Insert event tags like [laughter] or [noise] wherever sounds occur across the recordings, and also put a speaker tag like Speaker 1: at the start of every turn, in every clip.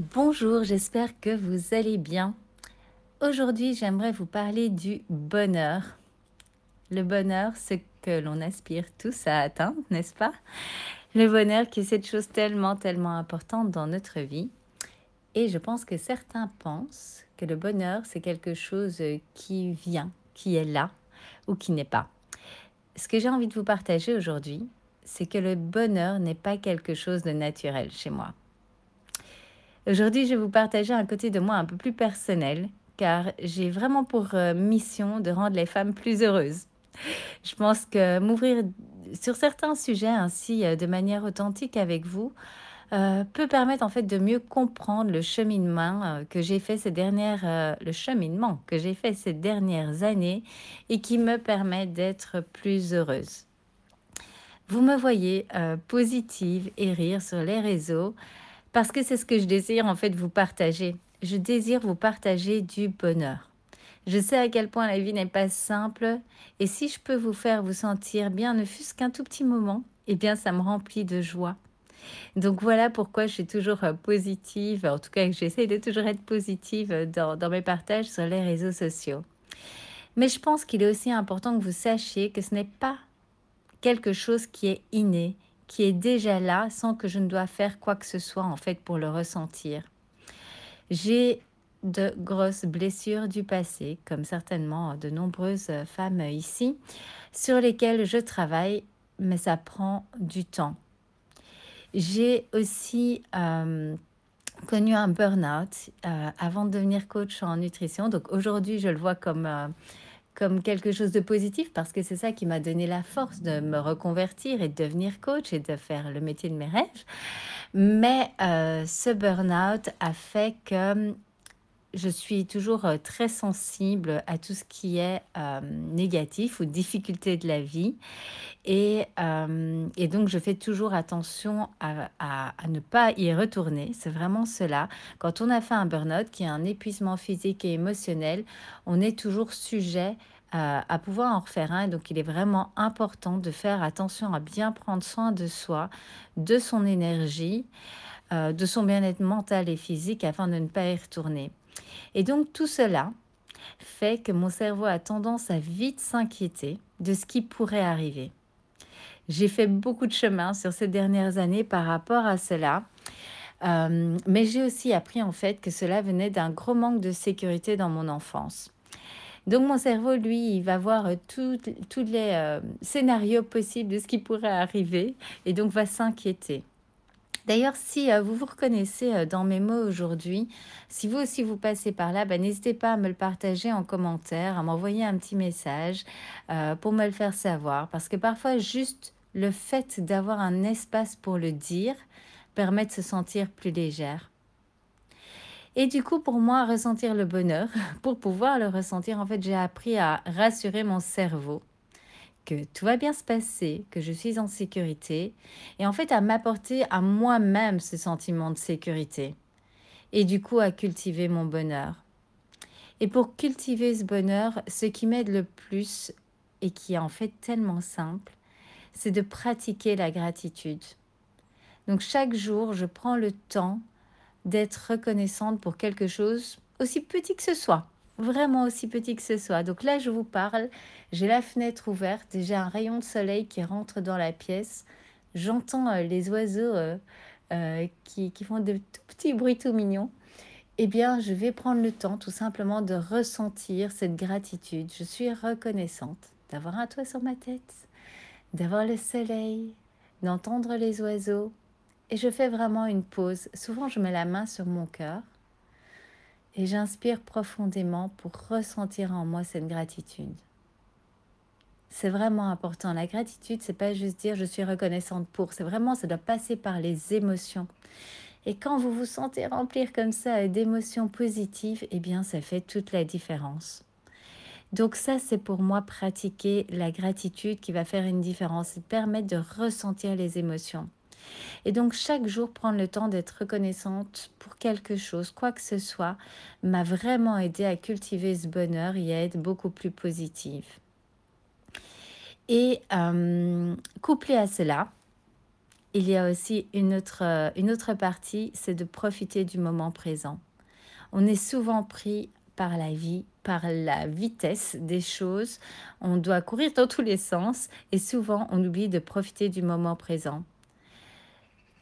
Speaker 1: Bonjour, j'espère que vous allez bien. Aujourd'hui, j'aimerais vous parler du bonheur. Le bonheur, ce que l'on aspire tous à atteindre, n'est-ce pas? Le bonheur qui est cette chose tellement, tellement importante dans notre vie. Et je pense que certains pensent que le bonheur, c'est quelque chose qui vient, qui est là ou qui n'est pas. Ce que j'ai envie de vous partager aujourd'hui, c'est que le bonheur n'est pas quelque chose de naturel chez moi. Aujourd'hui, je vais vous partager un côté de moi un peu plus personnel, car j'ai vraiment pour euh, mission de rendre les femmes plus heureuses. Je pense que m'ouvrir sur certains sujets ainsi euh, de manière authentique avec vous euh, peut permettre en fait de mieux comprendre le cheminement que j'ai fait ces dernières le cheminement que j'ai fait ces dernières années et qui me permet d'être plus heureuse. Vous me voyez positive et rire sur les réseaux parce que c'est ce que je désire en fait vous partager. Je désire vous partager du bonheur. Je sais à quel point la vie n'est pas simple et si je peux vous faire vous sentir bien, ne fût-ce qu'un tout petit moment, eh bien ça me remplit de joie. Donc voilà pourquoi je suis toujours euh, positive, en tout cas j'essaie de toujours être positive euh, dans, dans mes partages sur les réseaux sociaux. Mais je pense qu'il est aussi important que vous sachiez que ce n'est pas quelque chose qui est inné, qui est déjà là sans que je ne dois faire quoi que ce soit en fait pour le ressentir. J'ai de grosses blessures du passé, comme certainement de nombreuses femmes ici, sur lesquelles je travaille, mais ça prend du temps. J'ai aussi euh, connu un burn-out euh, avant de devenir coach en nutrition. Donc aujourd'hui, je le vois comme euh, comme quelque chose de positif parce que c'est ça qui m'a donné la force de me reconvertir et de devenir coach et de faire le métier de mes rêves. Mais euh, ce burn-out a fait que je suis toujours euh, très sensible à tout ce qui est euh, négatif ou difficulté de la vie. Et, euh, et, donc, je fais toujours attention à, à, ne pas y retourner. C'est vraiment cela. Quand on a fait un burn-out, qui est un épuisement physique et émotionnel, on est toujours sujet à, pouvoir en refaire un. Donc, il est vraiment important de faire attention à bien prendre soin de soi, de son énergie, de son bien-être mental et physique afin de ne pas y retourner. Et donc tout cela fait que mon cerveau a tendance à vite s'inquiéter de ce qui pourrait arriver. J'ai fait beaucoup de chemin sur ces dernières années par rapport à cela. Euh, mais j'ai aussi appris en fait que cela venait d'un gros manque de sécurité dans mon enfance. Donc mon cerveau, lui, il va voir tous les euh, scénarios possibles de ce qui pourrait arriver et donc va s'inquiéter. D'ailleurs, si euh, vous vous reconnaissez euh, dans mes mots aujourd'hui, si vous aussi vous passez par là, ben, n'hésitez pas à me le partager en commentaire, à m'envoyer un petit message euh, pour me le faire savoir. Parce que parfois, juste le fait d'avoir un espace pour le dire permet de se sentir plus légère. Et du coup, pour moi, ressentir le bonheur, [laughs] pour pouvoir le ressentir, en fait, j'ai appris à rassurer mon cerveau que tout va bien se passer, que je suis en sécurité, et en fait à m'apporter à moi-même ce sentiment de sécurité, et du coup à cultiver mon bonheur. Et pour cultiver ce bonheur, ce qui m'aide le plus, et qui est en fait tellement simple, c'est de pratiquer la gratitude. Donc chaque jour, je prends le temps d'être reconnaissante pour quelque chose, aussi petit que ce soit vraiment aussi petit que ce soit. Donc là, je vous parle, j'ai la fenêtre ouverte, j'ai un rayon de soleil qui rentre dans la pièce, j'entends euh, les oiseaux euh, euh, qui, qui, font de tout petits bruits tout mignons. Eh bien, je vais prendre le temps tout simplement de ressentir cette gratitude. Je suis reconnaissante d'avoir un toit sur ma tête, d'avoir le soleil, d'entendre les oiseaux. Et je fais vraiment une pause. Souvent, je mets la main sur mon cœur et j'inspire profondément pour ressentir en moi cette gratitude. C'est vraiment important. La gratitude, c'est pas juste dire je suis reconnaissante pour, c'est vraiment ça doit passer par les émotions. Et quand vous vous sentez remplir comme ça d'émotions positives, eh bien ça fait toute la différence. Donc ça, c'est pour moi pratiquer la gratitude qui va faire une différence et permettre de ressentir les émotions. Et donc chaque jour, prendre le temps d'être reconnaissante pour quelque chose, quoi que ce soit, m'a vraiment aidé à cultiver ce bonheur et à être beaucoup plus positive. Et euh, couplé à cela, il y a aussi une autre, une autre partie, c'est de profiter du moment présent. On est souvent pris par la vie, par la vitesse des choses. On doit courir dans tous les sens et souvent on oublie de profiter du moment présent.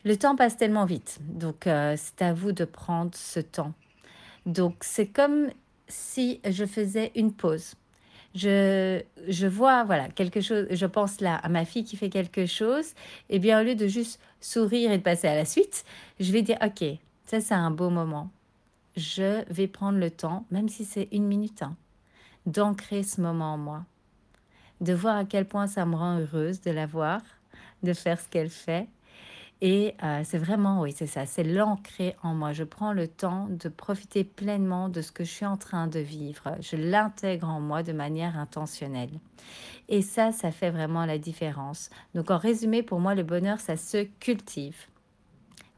Speaker 1: Le temps passe tellement vite, donc euh, c'est à vous de prendre ce temps. Donc c'est comme si je faisais une pause. Je, je vois, voilà, quelque chose, je pense là à ma fille qui fait quelque chose, et bien au lieu de juste sourire et de passer à la suite, je vais dire, ok, ça c'est un beau moment. Je vais prendre le temps, même si c'est une minute, hein, d'ancrer ce moment en moi, de voir à quel point ça me rend heureuse de la voir, de faire ce qu'elle fait, et euh, c'est vraiment, oui, c'est ça, c'est l'ancrer en moi. Je prends le temps de profiter pleinement de ce que je suis en train de vivre. Je l'intègre en moi de manière intentionnelle. Et ça, ça fait vraiment la différence. Donc en résumé, pour moi, le bonheur, ça se cultive.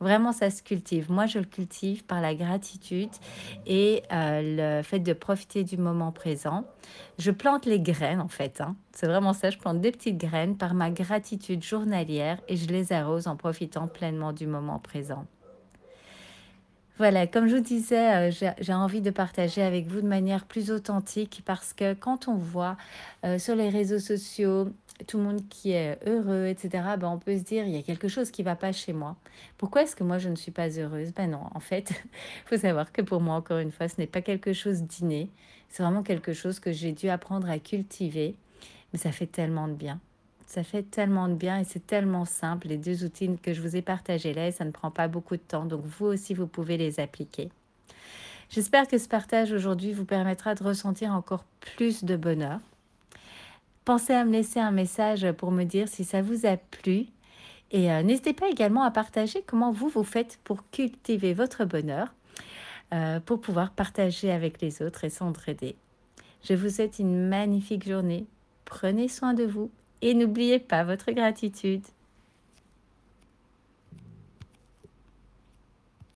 Speaker 1: Vraiment, ça se cultive. Moi, je le cultive par la gratitude et euh, le fait de profiter du moment présent. Je plante les graines, en fait. Hein. C'est vraiment ça. Je plante des petites graines par ma gratitude journalière et je les arrose en profitant pleinement du moment présent. Voilà, comme je vous disais, euh, j'ai envie de partager avec vous de manière plus authentique parce que quand on voit euh, sur les réseaux sociaux tout le monde qui est heureux, etc., ben on peut se dire, il y a quelque chose qui ne va pas chez moi. Pourquoi est-ce que moi, je ne suis pas heureuse? Ben non, en fait, il [laughs] faut savoir que pour moi, encore une fois, ce n'est pas quelque chose d'inné. C'est vraiment quelque chose que j'ai dû apprendre à cultiver. Mais ça fait tellement de bien. Ça fait tellement de bien et c'est tellement simple. Les deux outils que je vous ai partagés là, ça ne prend pas beaucoup de temps. Donc vous aussi, vous pouvez les appliquer. J'espère que ce partage aujourd'hui vous permettra de ressentir encore plus de bonheur Pensez à me laisser un message pour me dire si ça vous a plu. Et euh, n'hésitez pas également à partager comment vous vous faites pour cultiver votre bonheur, euh, pour pouvoir partager avec les autres et s'entraider. Je vous souhaite une magnifique journée. Prenez soin de vous et n'oubliez pas votre gratitude.